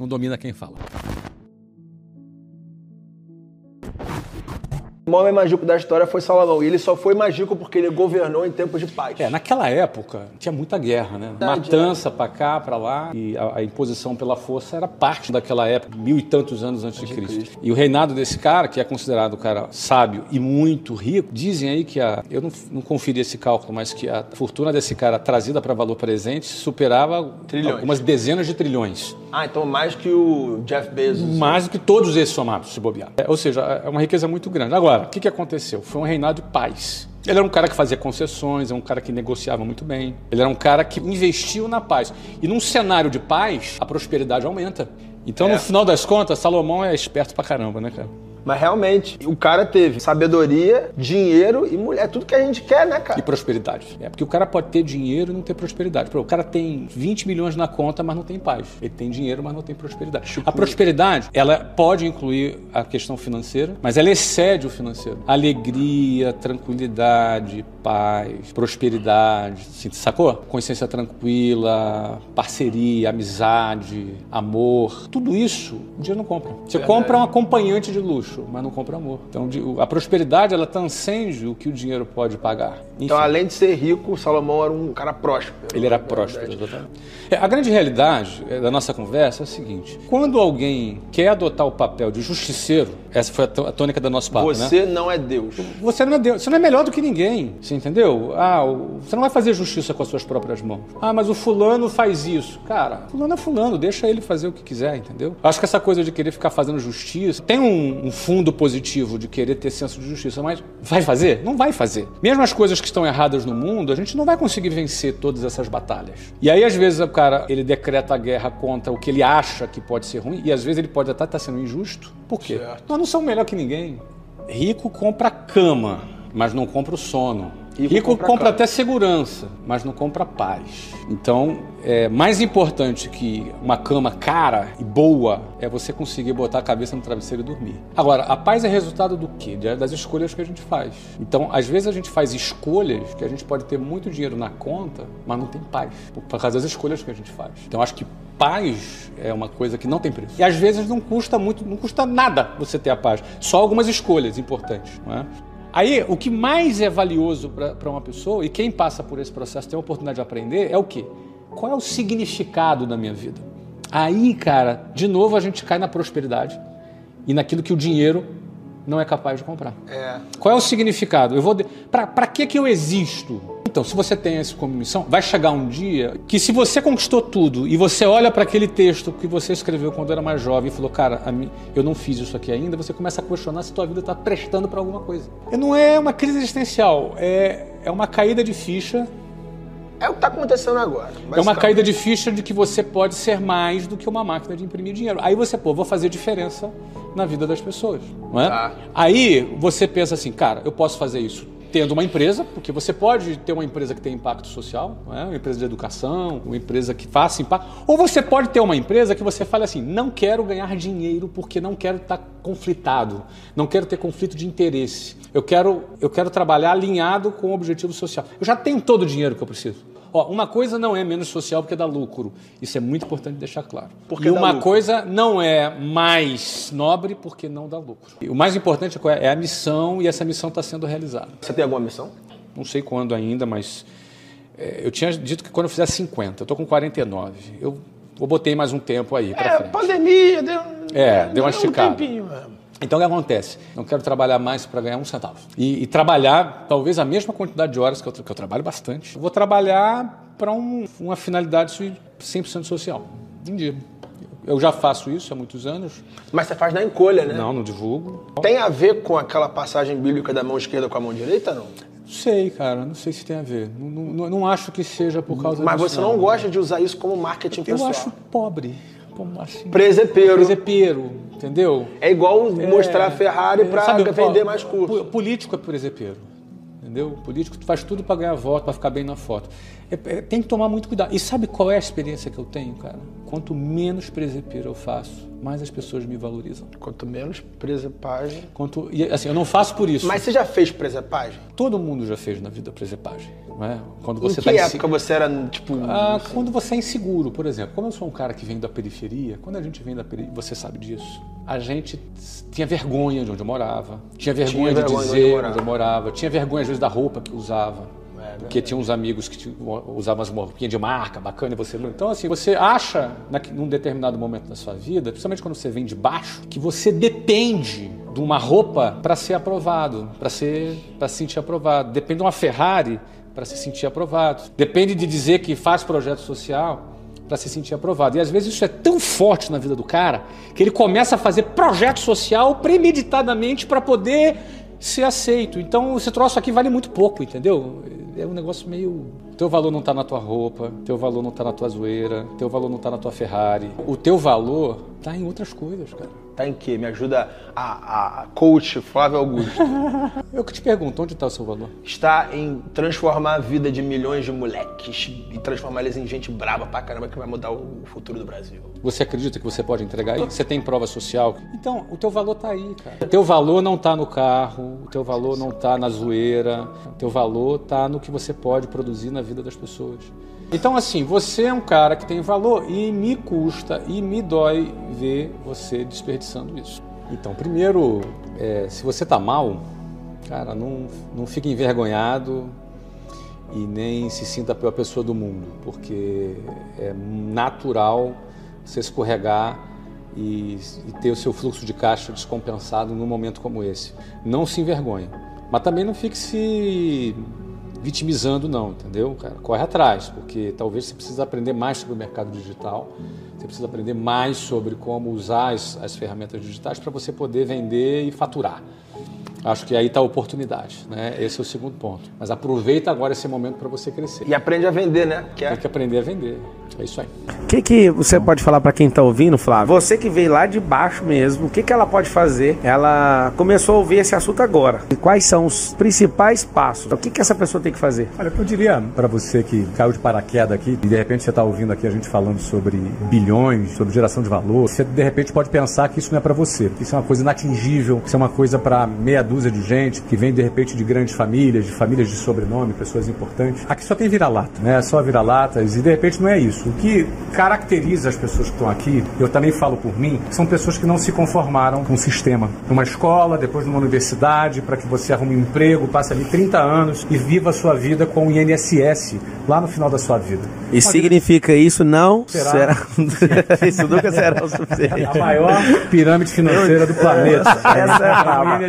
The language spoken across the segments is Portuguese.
não domina quem fala. O homem mágico da história foi Salomão. E ele só foi mágico porque ele governou em tempos de paz. É, naquela época tinha muita guerra, né? Verdade, Matança pra cá, pra lá. E a, a imposição pela força era parte daquela época, mil e tantos anos antes de Cristo. E o reinado desse cara, que é considerado um cara sábio e muito rico, dizem aí que a. Eu não, não conferi esse cálculo, mas que a fortuna desse cara trazida para valor presente superava Trilhões. algumas dezenas de trilhões. Ah, então mais que o Jeff Bezos. Mais do que todos esses somados, se bobear. É, ou seja, é uma riqueza muito grande. Agora, o que, que aconteceu? Foi um reinado de paz. Ele era um cara que fazia concessões, era um cara que negociava muito bem. Ele era um cara que investiu na paz. E num cenário de paz, a prosperidade aumenta. Então, É. no final das contas, Salomão é esperto pra caramba, né, cara? Mas realmente, o cara teve sabedoria, dinheiro e mulher. Tudo que a gente quer, né, E cara? prosperidade. É porque o cara pode ter dinheiro e não ter prosperidade. O cara tem 20 milhões na conta, mas não tem paz. Ele tem dinheiro, mas não tem prosperidade. A prosperidade, ela pode incluir a questão financeira, mas ela excede o financeiro. Alegria, tranquilidade, paz, prosperidade, assim, sacou? Consciência tranquila, parceria, amizade, amor. Tudo isso, o dinheiro não compra. Você compra um acompanhante de luxo, mas não compra amor. Então, a prosperidade, ela transcende o que o dinheiro pode pagar. Então, Enfim. além de ser rico, Salomão era um cara próspero. Ele era próspero, exatamente. É, a grande realidade é, da nossa conversa é a seguinte: quando alguém quer adotar o papel de justiceiro, essa foi a tô- a tônica do nosso papo, né? Você não é Deus. Você não é Deus, você não é melhor do que ninguém, você entendeu? Ah, você não vai fazer justiça com as suas próprias mãos. Ah, mas o fulano faz isso. Cara, fulano é fulano, deixa ele fazer o que quiser, entendeu? Acho que essa coisa de querer ficar fazendo justiça tem um, um fundo positivo de querer ter senso de justiça, mas vai fazer? Não vai fazer. Mesmo as coisas que estão erradas no mundo, a gente não vai conseguir vencer todas essas batalhas. E aí, às vezes, o cara ele decreta a guerra contra o que ele acha que pode ser ruim, e às vezes ele pode até estar sendo injusto. Por quê? Certo. Nós não somos melhor que ninguém. Rico compra cama, mas não compra o sono. Rico Rico, compra compra, até segurança, mas não compra paz. Então, é mais importante que uma cama cara e boa é você conseguir botar a cabeça no travesseiro e dormir. Agora, a paz é resultado do quê? Das escolhas que a gente faz. Então, às vezes a gente faz escolhas que a gente pode ter muito dinheiro na conta, mas não tem paz, por por causa das escolhas que a gente faz. Então, acho que paz é uma coisa que não tem preço. E às vezes não custa muito, não custa nada você ter a paz. Só algumas escolhas importantes, não é? Aí, o que mais é valioso para uma pessoa, e quem passa por esse processo tem a oportunidade de aprender, é o quê? Qual é o significado da minha vida? Aí, cara, de novo a gente cai na prosperidade e naquilo que o dinheiro não é capaz de comprar. É. Qual é o significado? Eu vou de... para que que eu existo? Então, se você tem isso como missão, vai chegar um dia que se você conquistou tudo e você olha para aquele texto que você escreveu quando era mais jovem e falou, cara, a mim, eu não fiz isso aqui ainda, você começa a questionar se tua vida está prestando para alguma coisa. E não é uma crise existencial, é, é uma caída de ficha É o que tá acontecendo agora. é uma basicamente. caída de ficha de que você pode ser mais do que uma máquina de imprimir dinheiro. Aí você, pô, vou fazer diferença na vida das pessoas, não é? Tá. Aí você pensa assim, cara, eu posso fazer isso tendo uma empresa, porque você pode ter uma empresa que tem impacto social, é? uma empresa de educação, uma empresa que faça impacto, ou você pode ter uma empresa que você fale assim, não quero ganhar dinheiro porque não quero estar conflitado, não quero ter conflito de interesse, eu quero, eu quero trabalhar alinhado com o objetivo social. Eu já tenho todo o dinheiro que eu preciso. Ó, uma coisa não é menos social porque dá lucro. Isso é muito importante deixar claro. Porque e dá uma lucro. coisa não é mais nobre porque não dá lucro. E o mais importante é é? É a missão e essa missão está sendo realizada. Você tem alguma missão? Não sei quando ainda, mas é, eu tinha dito que quando eu fizer 50, eu tô com 49. Eu, eu botei mais um tempo aí para É, frente. pandemia, deu, É, deu uma esticada. Um tempinho, é. Então o que acontece? Não quero trabalhar mais para ganhar um centavo. E, e trabalhar talvez a mesma quantidade de horas que eu, que eu trabalho bastante. Eu vou trabalhar para um, uma finalidade 100% social. Um dia. Eu já faço isso há muitos anos. Mas você faz na encolha, né? Não, não divulgo. Tem a ver com aquela passagem bíblica da mão esquerda com a mão direita, não? Não sei, cara. Não sei se tem a ver. Não, não, não acho que seja por causa Mas disso. você não gosta de usar isso como marketing Eu pessoal. acho pobre. Como assim? Presepeiro. Presepeiro, entendeu? É igual mostrar a Ferrari É, pra sabe, vender mais curso. po- Político é presepeiro. Entendeu? Político faz tudo para ganhar voto, para ficar bem na foto. É- é- tem que tomar muito cuidado. E sabe qual é a experiência que eu tenho, cara? Quanto menos presepeiro eu faço, mais as pessoas me valorizam. Quanto menos presepagem. Quanto, e assim, eu não faço por isso. Mas você já fez presepagem? Todo mundo já fez na vida presepagem. Não é? Quando Em você que tá época você era, tipo... Ah, quando você é inseguro, por exemplo. Como eu sou um cara que vem da periferia, quando a gente vem da periferia, você sabe disso. A gente tinha vergonha de onde eu morava, tinha vergonha, Tinha de vergonha de dizer onde onde morava. eu morava, tinha vergonha às vezes da roupa que eu usava. É porque tinha uns amigos que usavam umas roupinhas de marca, bacana, e você não. Então, assim, você acha, num determinado momento da sua vida, principalmente quando você vem de baixo, que você depende de uma roupa para ser aprovado, para ser, para se sentir aprovado. Depende de uma Ferrari para se sentir aprovado. Depende de dizer que faz projeto social para se sentir aprovado. E às vezes isso é tão forte na vida do cara que ele começa a fazer projeto social premeditadamente para poder ser aceito. Então esse troço aqui vale muito pouco, entendeu? É um negócio meio. Teu valor não está na tua roupa, teu valor não está na tua zoeira, teu valor não está na tua Ferrari. O teu valor está em outras coisas, cara. Tá em quê? Me ajuda a, a coach Flávio Augusto. Eu que te pergunto, onde está o seu valor? Está em transformar a vida de milhões de moleques e transformar eles em gente braba pra caramba que vai mudar o futuro do Brasil. Você acredita que você pode entregar isso? Você tem prova social? Então, o teu valor tá aí, cara. O teu valor não tá no carro, o teu valor não tá na zoeira, o teu valor tá no que você pode produzir na vida das pessoas. Então, assim, você é um cara que tem valor e me custa e me dói ver você desperdiçando isso. Então, primeiro, é, se você tá mal, cara, não, não fique envergonhado, e nem se sinta a pior pessoa do mundo, porque é natural você escorregar e, e ter o seu fluxo de caixa descompensado num momento como esse. Não se envergonhe, mas também não fique se vitimizando não, entendeu? Cara, corre atrás, porque talvez você precise aprender mais sobre o mercado digital, você precisa aprender mais sobre como usar as, as ferramentas digitais para você poder vender e faturar. Acho que aí está a oportunidade, né? Esse é o segundo ponto. Mas aproveita agora esse momento para você crescer. E aprende a vender, né? Que é Tem que aprender a vender. É isso aí. O que, que você pode falar pra quem tá ouvindo, Flávio? Você que veio lá de baixo mesmo, o que, que ela pode fazer? Ela começou a ouvir esse assunto agora. E quais são os principais passos? O que, que essa pessoa tem que fazer? Olha, o que eu diria para você que caiu de paraquedas aqui e de repente você está ouvindo aqui a gente falando sobre bilhões, sobre geração de valor, você de repente pode pensar que isso não é para você, que isso é uma coisa inatingível, que isso é uma coisa para meia dúzia de gente que vem de repente de grandes famílias, de famílias de sobrenome, pessoas importantes. Aqui só tem vira-lata, né? Só vira-latas e de repente não é isso. O que caracteriza as pessoas que estão aqui, eu também falo por mim, são pessoas que não se conformaram com o sistema. Numa escola, depois numa universidade, para que você arrume um emprego, passe ali 30 anos e viva a sua vida com o INSS lá no final da sua vida. E significa isso não Será. será. isso nunca será o suficiente. A maior pirâmide financeira do planeta. Essa é a braba.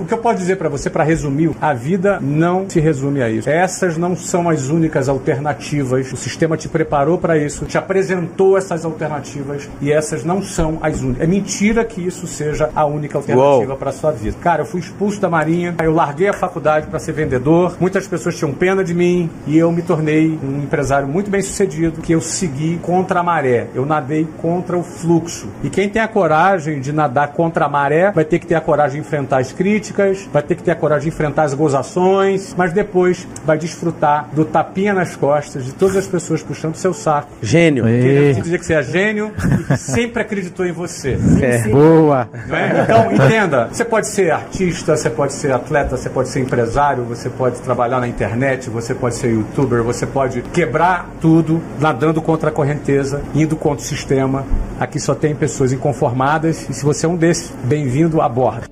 o que eu posso dizer para você, para resumir, a vida não se resume a isso. Essas não são as únicas alternativas. O sistema te preparou para isso, te apresentou essas alternativas e essas não são as únicas. É mentira que isso seja a única alternativa para sua vida. Cara, eu fui expulso da Marinha, eu larguei a faculdade para ser vendedor. Muitas pessoas tinham pena de mim e eu me tornei um empresário muito bem sucedido que eu segui contra a maré. Eu nadei contra o fluxo. E quem tem a coragem de nadar contra a maré vai ter que ter a coragem de enfrentar as críticas, vai ter que ter a coragem de enfrentar as gozações, mas depois vai desfrutar do tapinha nas costas de todas as pessoas puxando seu saco. Gênio. Querendo dizer que você é gênio e que sempre acreditou em você. É. Boa. É? Então, entenda, você pode ser artista, você pode ser atleta, você pode ser empresário, você pode trabalhar na internet, você pode ser youtuber, você pode quebrar tudo nadando contra a correnteza, indo contra o sistema. Aqui só tem pessoas inconformadas e se você é um desses, bem-vindo a bordo.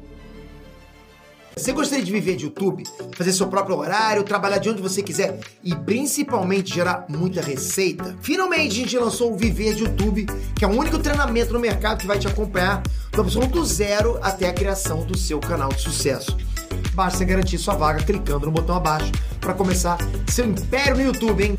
Você gostaria de viver de YouTube, fazer seu próprio horário, trabalhar de onde você quiser e principalmente gerar muita receita? Finalmente a gente lançou o Viver de YouTube, que é o único treinamento no mercado que vai te acompanhar do absoluto zero até a criação do seu canal de sucesso. Basta você garantir sua vaga clicando no botão abaixo para começar seu império no YouTube, hein?